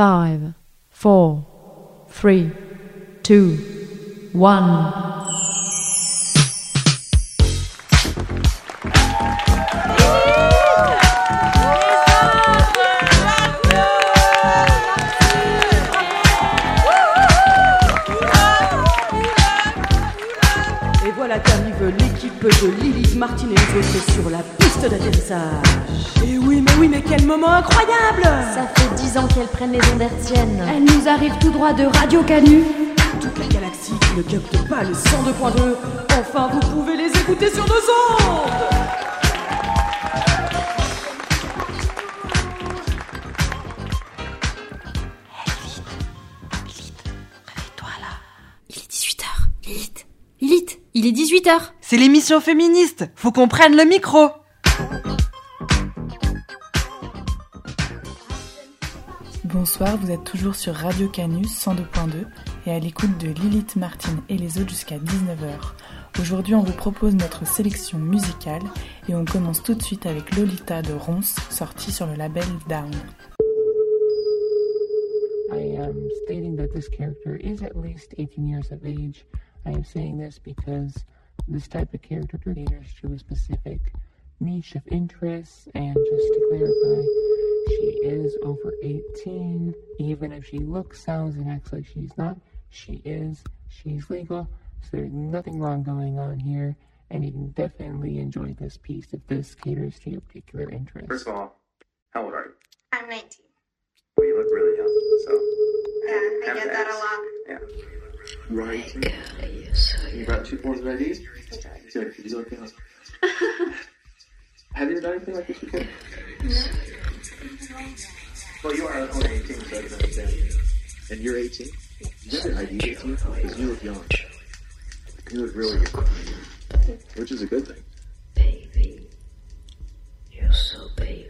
5, 4, 3, 2, 1. Et voilà qu'arrive l'équipe de Lilith Martin et sur la piste d'atterrissage. Et oui, mais oui, mais quel moment incroyable Ça fait dix ans qu'elles prennent les ondes hertziennes. Elle nous arrive tout droit de Radio Canu. Toute la galaxie qui ne capte pas le 102.2. Enfin, vous pouvez les écouter sur nos ondes Il est 18h. Lilith. Lilith, il est 18h. C'est l'émission féministe. Faut qu'on prenne le micro. Bonsoir, vous êtes toujours sur Radio Canus 102.2 et à l'écoute de Lilith Martin et les autres jusqu'à 19h. Aujourd'hui, on vous propose notre sélection musicale et on commence tout de suite avec Lolita de Ronce, sortie sur le label Down. I am stating that this character is at least 18 years of age. I am saying this because this type of character caters to a specific niche of interests, and just to clarify, she is over 18. Even if she looks, sounds, and acts like she's not, she is. She's legal, so there's nothing wrong going on here, and you can definitely enjoy this piece if this caters to your particular interest. First of all, how old are you? I'm 19. Well, you look really young, so. Yeah, I get to that a lot. Yeah. Right. are 18? You brought two forms of IDs? Good. Is okay? Have you done anything like this before? Well, you are only 18, so I can understand. And you're 18? You got your ID with you? Because you look young. You look really young. Which is a good thing. Baby, you're so baby,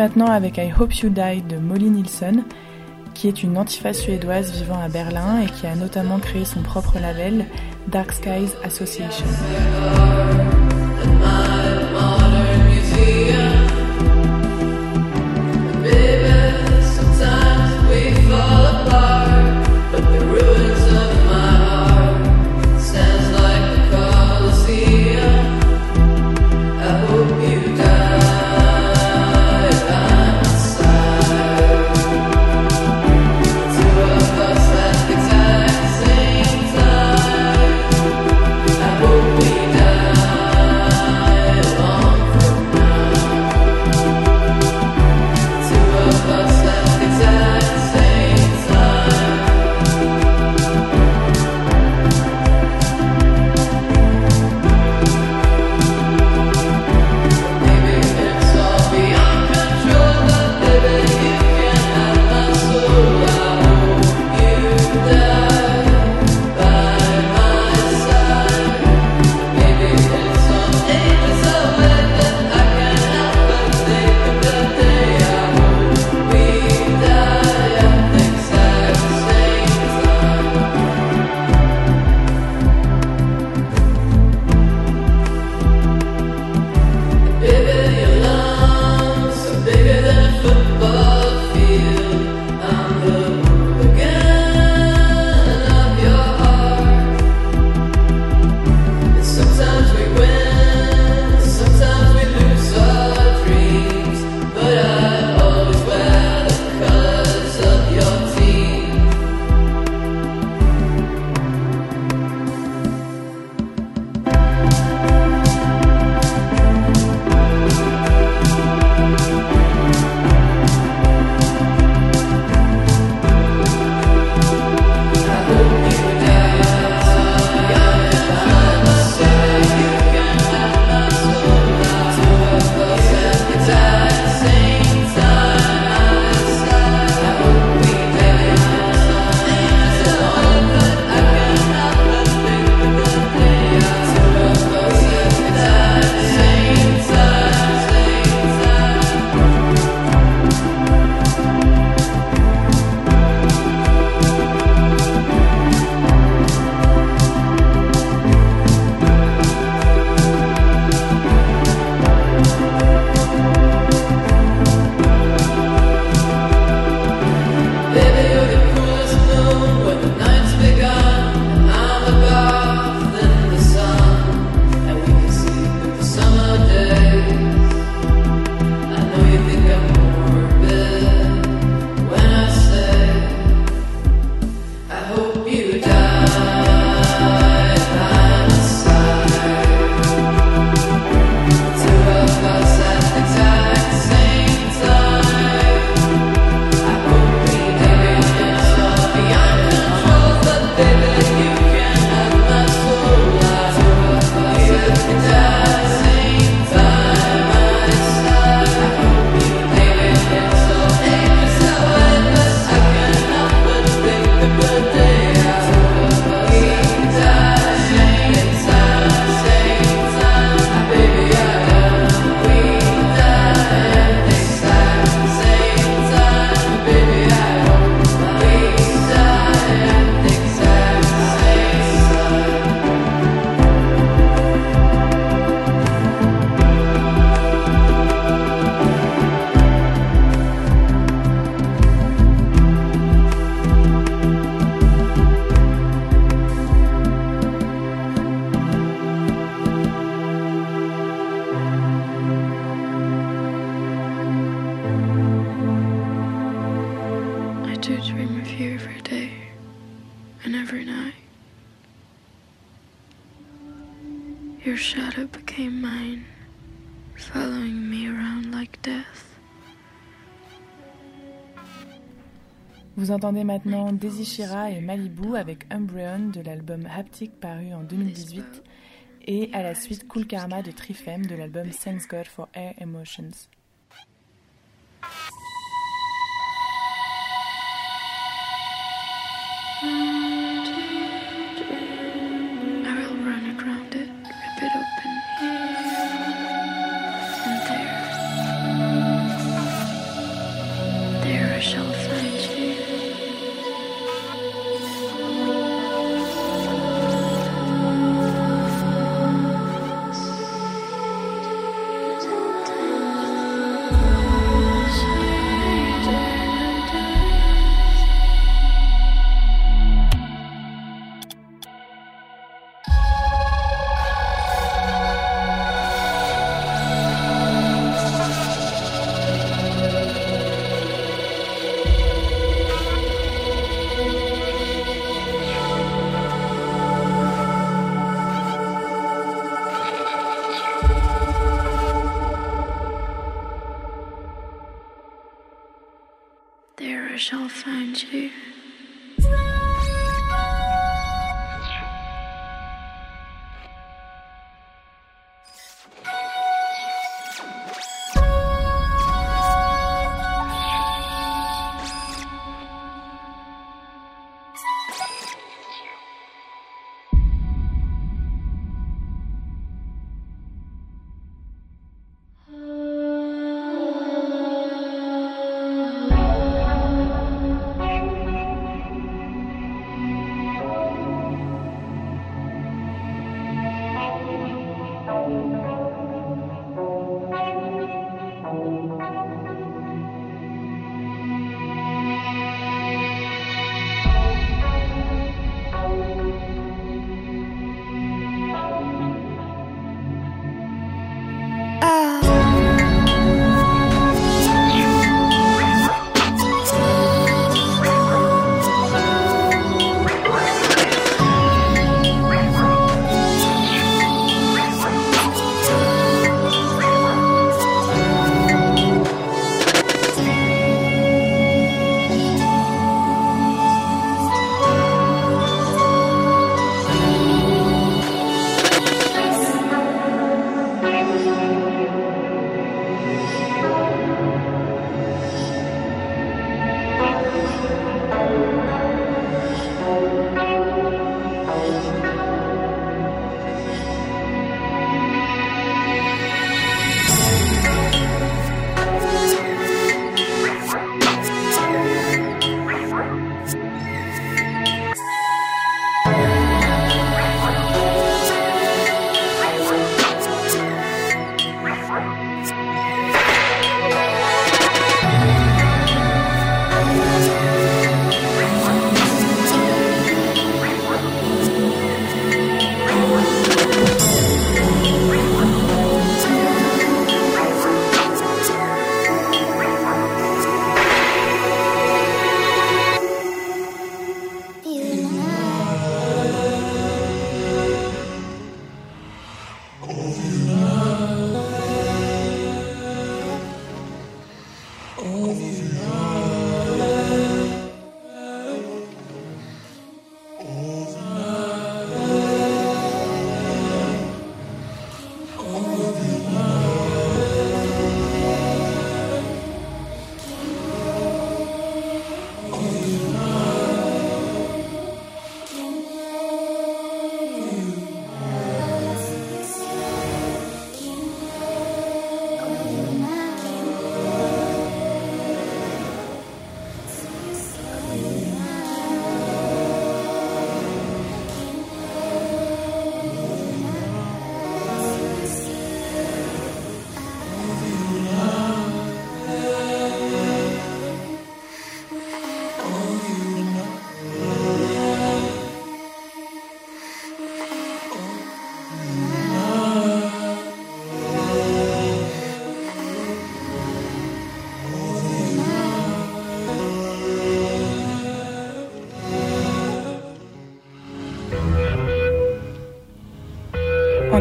maintenant avec I Hope You Die de Molly Nielsen, qui est une antifa suédoise vivant à Berlin et qui a notamment créé son propre label, Dark Skies Association. Entendez maintenant Daisy Shira et Malibu avec Umbreon de l'album Haptic paru en 2018 et à la suite Cool Karma de Trifem de l'album Thanks God for Air Emotions.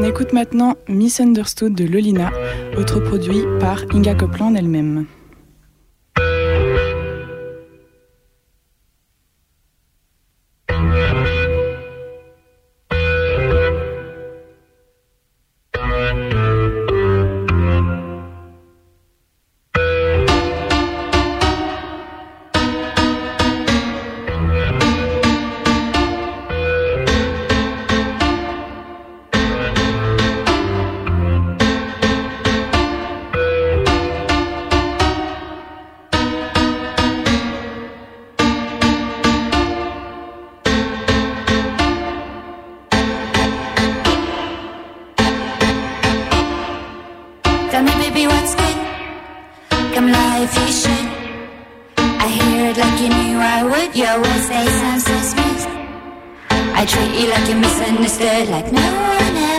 Écoute maintenant Misunderstood de Lolina, autre produit par Inga Copland elle-même. Tell me, baby, what's good? Come lie if you should. I hear it like you knew I would. Your words, they sound so smooth. I treat you like you're misunderstood, like no one ever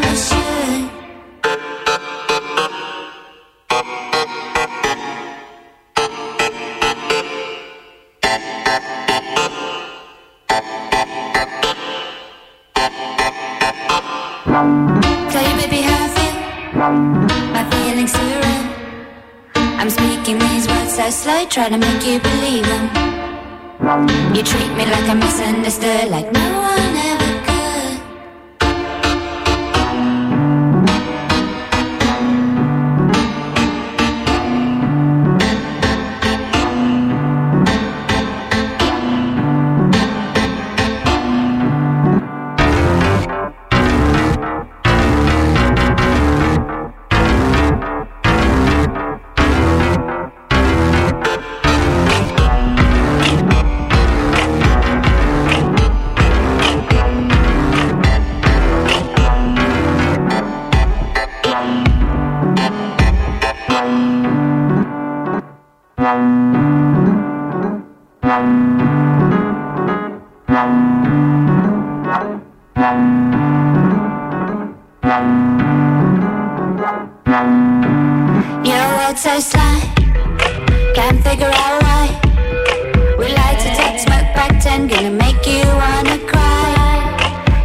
slow, trying to make you believe them. You treat me like I'm misunderstood, like no one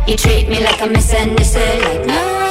You treat me like I'm misunderstood, like no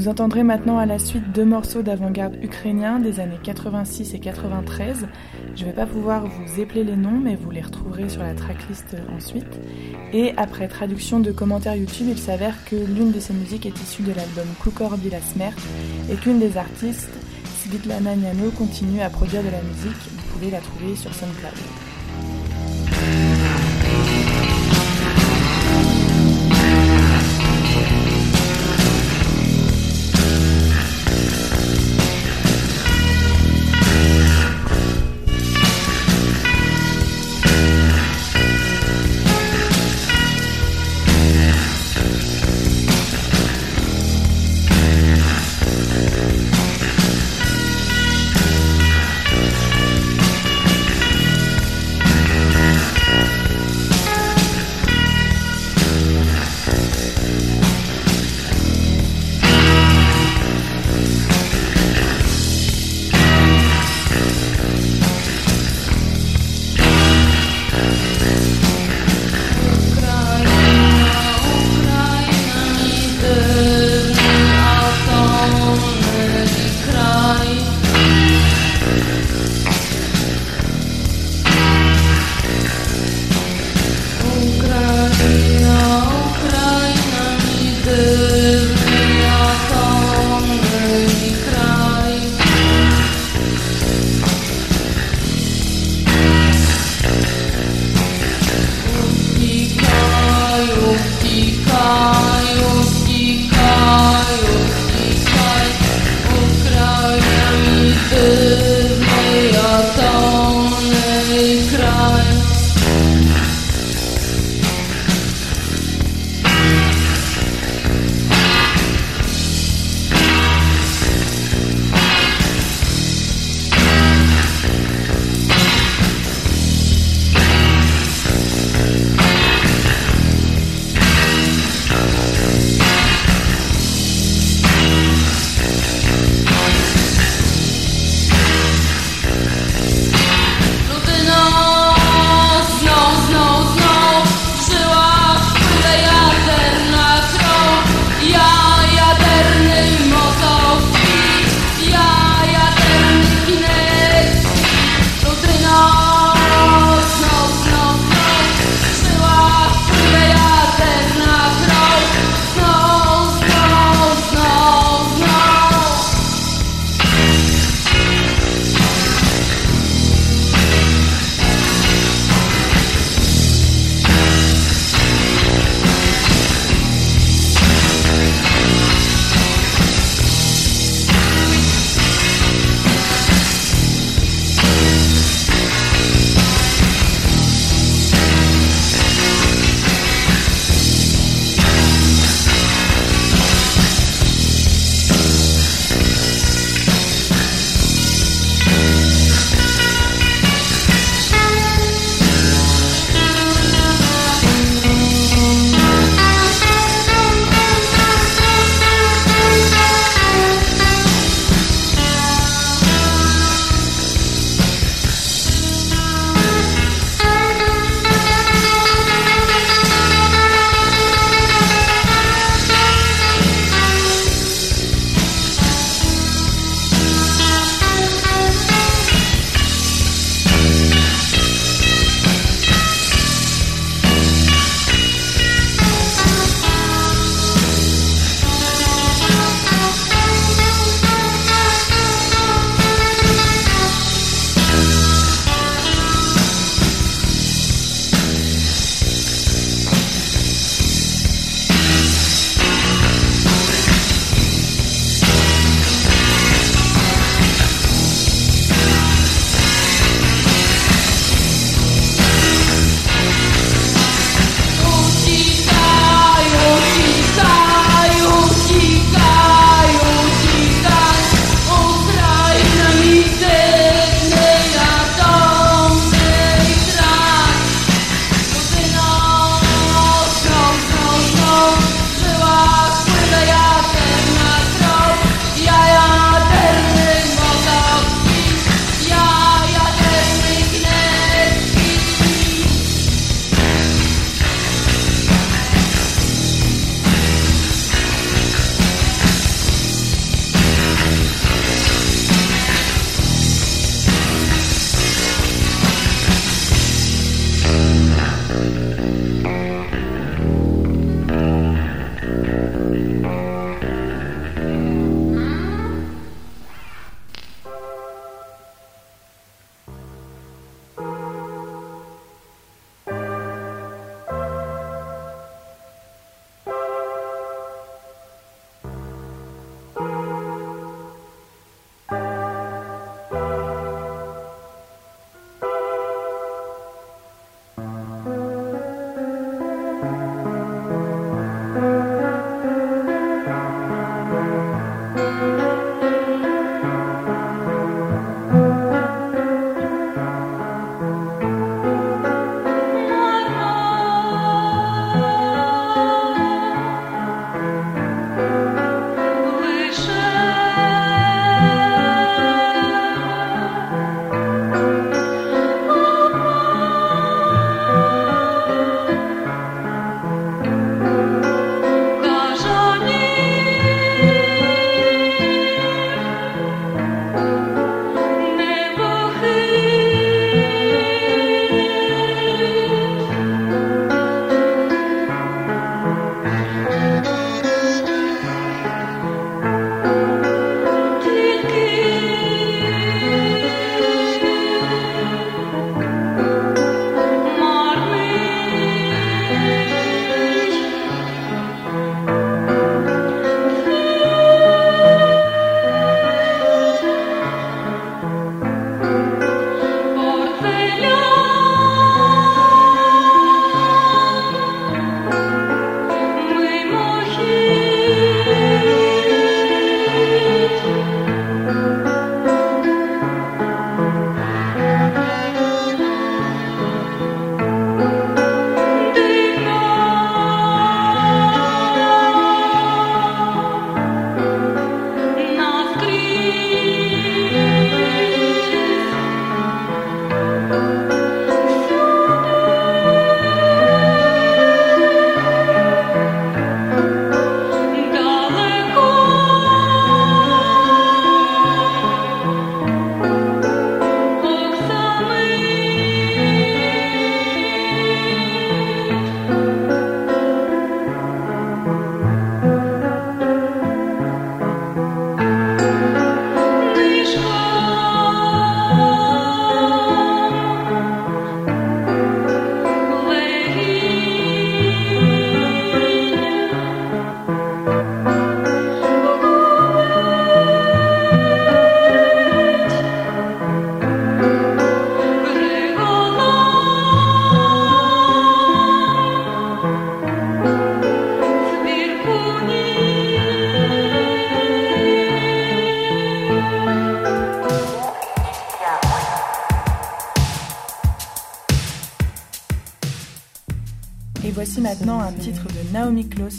Vous entendrez maintenant à la suite deux morceaux d'avant-garde ukrainien des années 86 et 93. Je vais pas pouvoir vous épeler les noms, mais vous les retrouverez sur la tracklist ensuite. Et après traduction de commentaires YouTube, il s'avère que l'une de ces musiques est issue de l'album Kukor Bila Smert et qu'une des artistes, Svitlana Niano, continue à produire de la musique. Vous pouvez la trouver sur SoundCloud.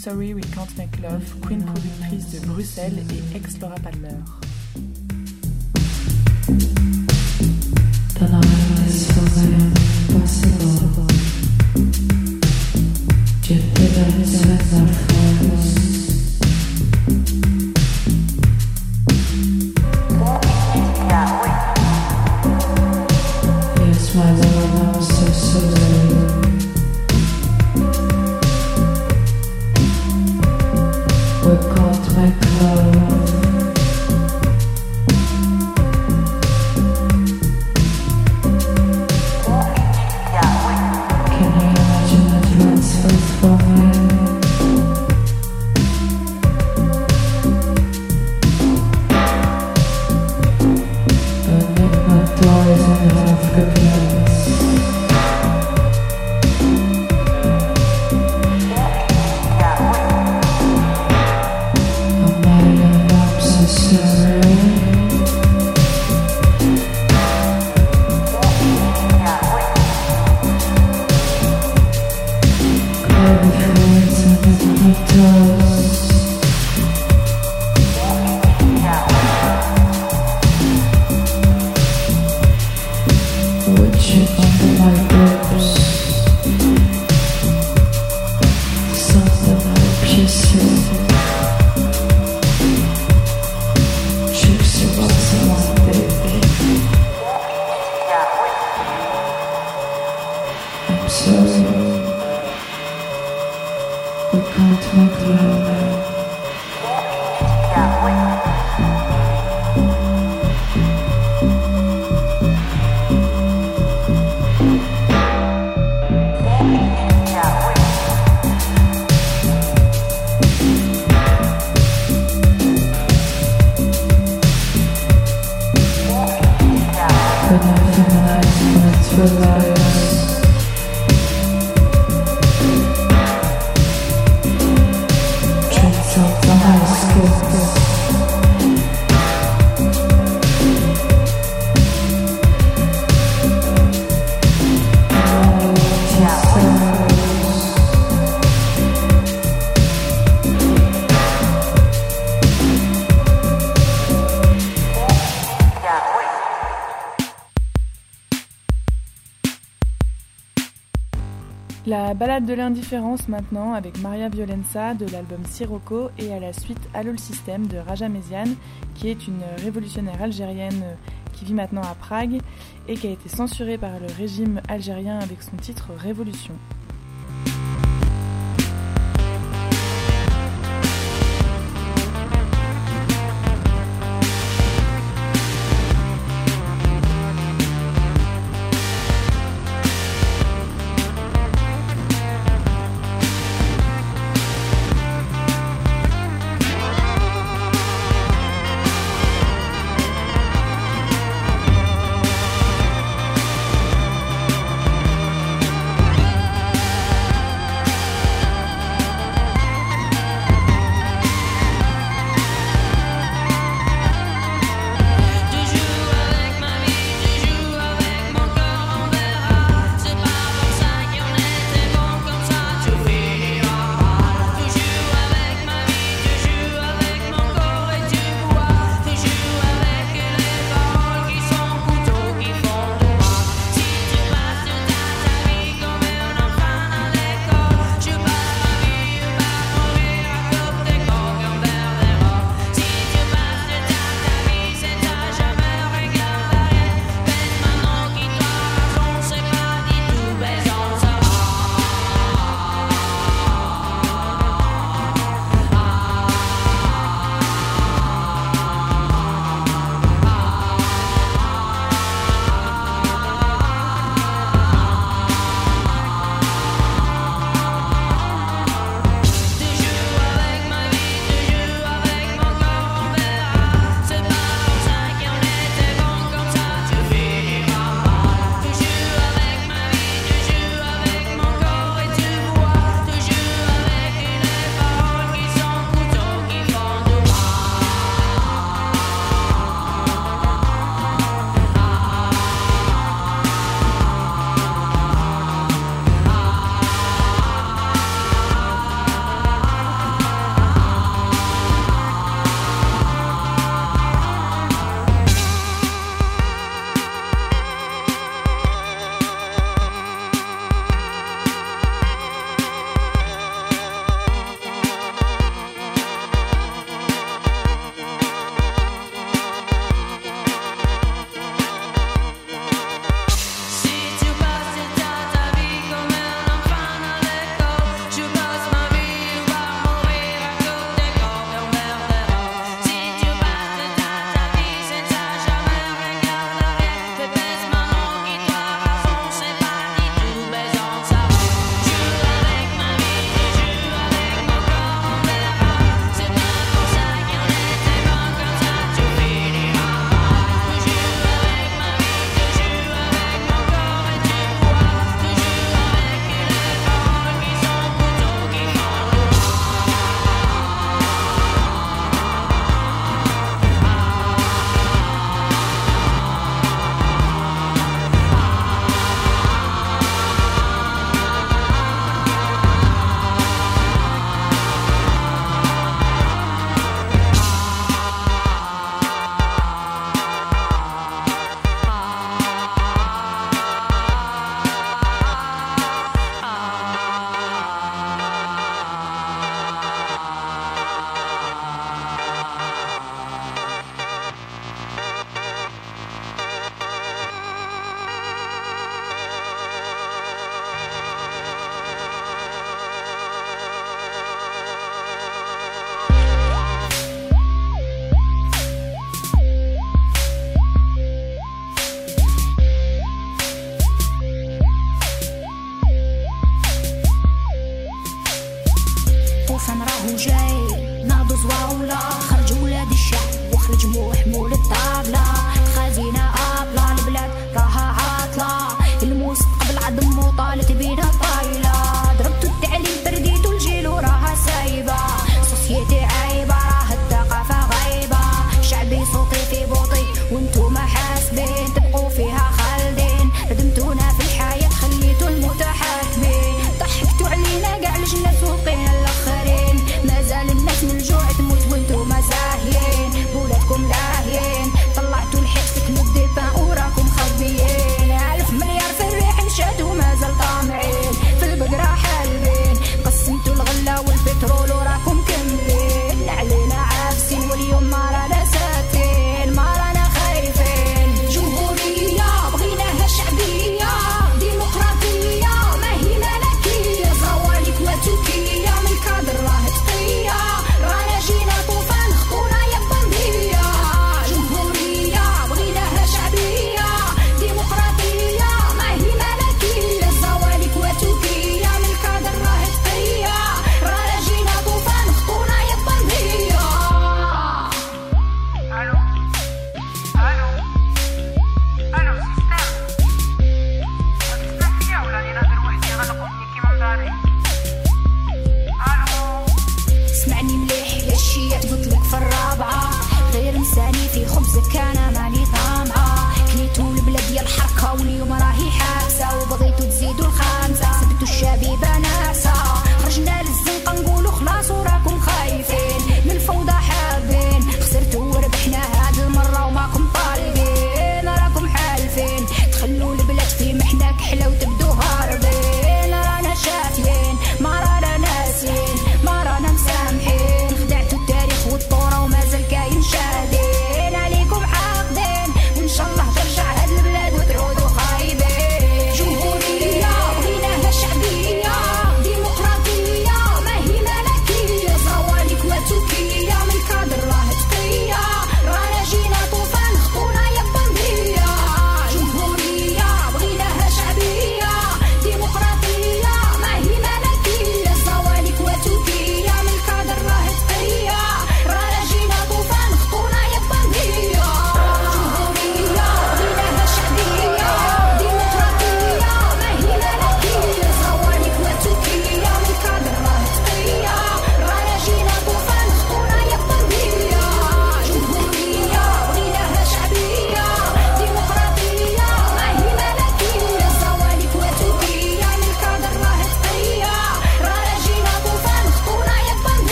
Sorry We Can't Make Love, queen productrice de Bruxelles alive. Balade de l'indifférence maintenant avec Maria Violenza de l'album Sirocco et à la suite Allo le système de Raja Méziane qui est une révolutionnaire algérienne qui vit maintenant à Prague et qui a été censurée par le régime algérien avec son titre Révolution.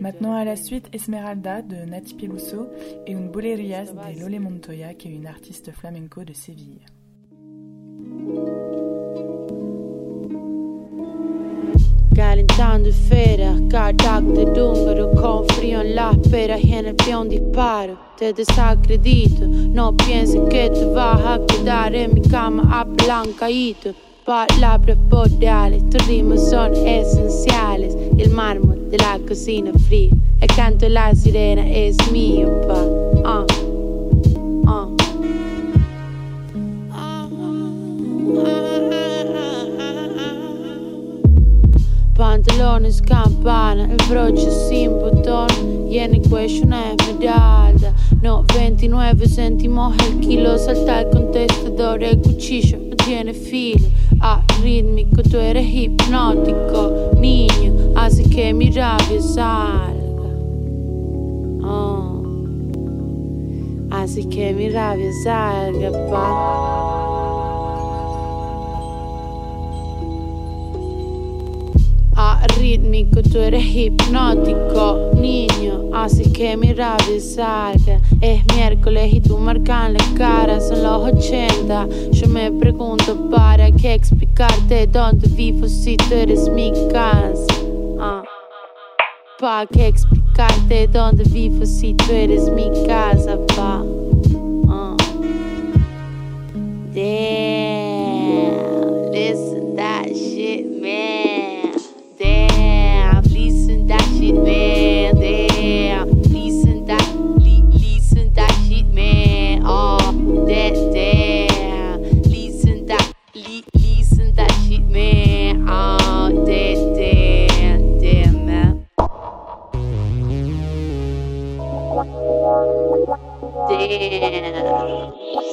Maintenant à la suite Esmeralda de Nati Peluso et une Bolerias de Lole Montoya qui est une artiste flamenco de Séville. Calentando esferas, cardac de número Con frío en la espera y en el pie un disparo. Te desacredito, no pienses que te vas a quedar en mi cama apalancadito Palabras boreales, tus ritmos son esenciales. El mármol de la cocina fría El canto de la sirena es mío, pa ah, pantalone scampana Il broccio si simpoton Viene question è medaglia No 29 centimo il chilo Salta il contestatore e cuciccio Non tiene fili Ah, ritmico, tu eri ipnotico Niño, así che mi rabbia salga. Oh. Así che mi rabbia salga, pa. Arrítmico, tú eres hipnótico, niño, así que mi rabia salga. Es miércoles y tú marcan la cara, son los 80. Yo me pregunto para qué explicarte dónde vivo si tú eres mi casa. Ah. ¿Para qué explicarte dónde vivo si tú eres mi casa, pa? Ah. Damn, Thank you.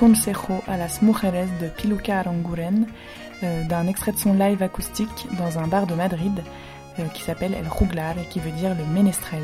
Consejo a las Mujeres de Piluca Aranguren, euh, d'un extrait de son live acoustique dans un bar de Madrid euh, qui s'appelle El Juglar et qui veut dire le ménestrel.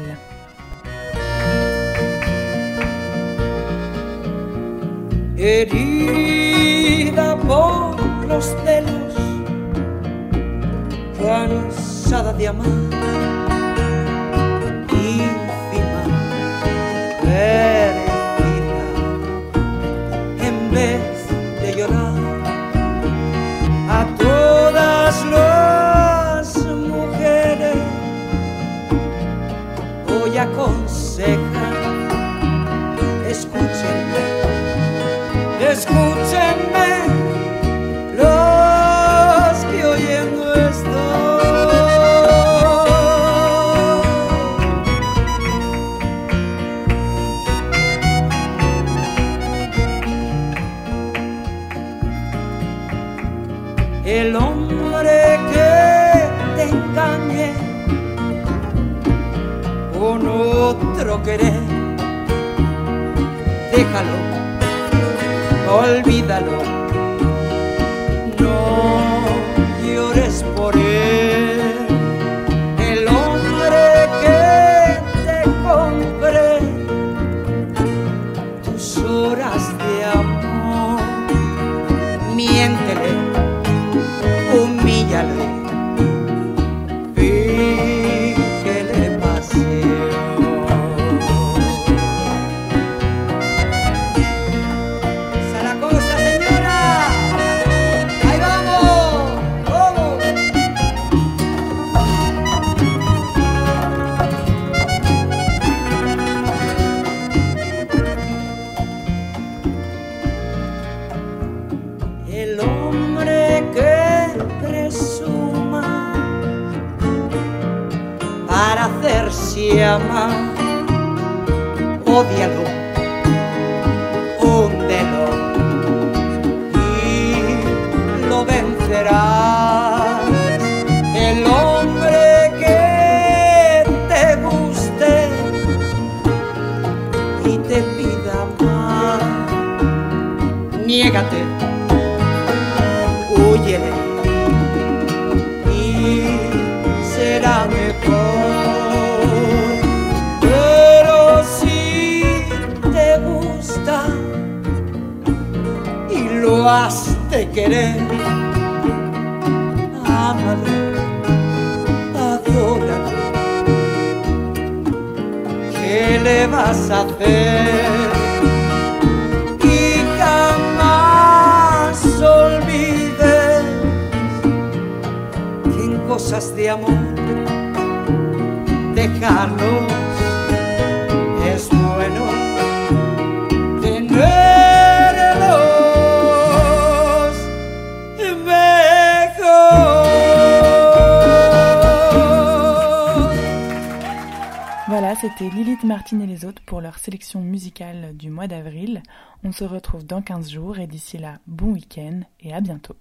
olvídalo. μα ο querer. Amalo, adóralo. ¿Qué le vas a hacer? Y jamás olvides que en cosas de amor dejarlo. C'était Lilith Martin et les autres pour leur sélection musicale du mois d'avril. On se retrouve dans 15 jours et d'ici là, bon week-end et à bientôt.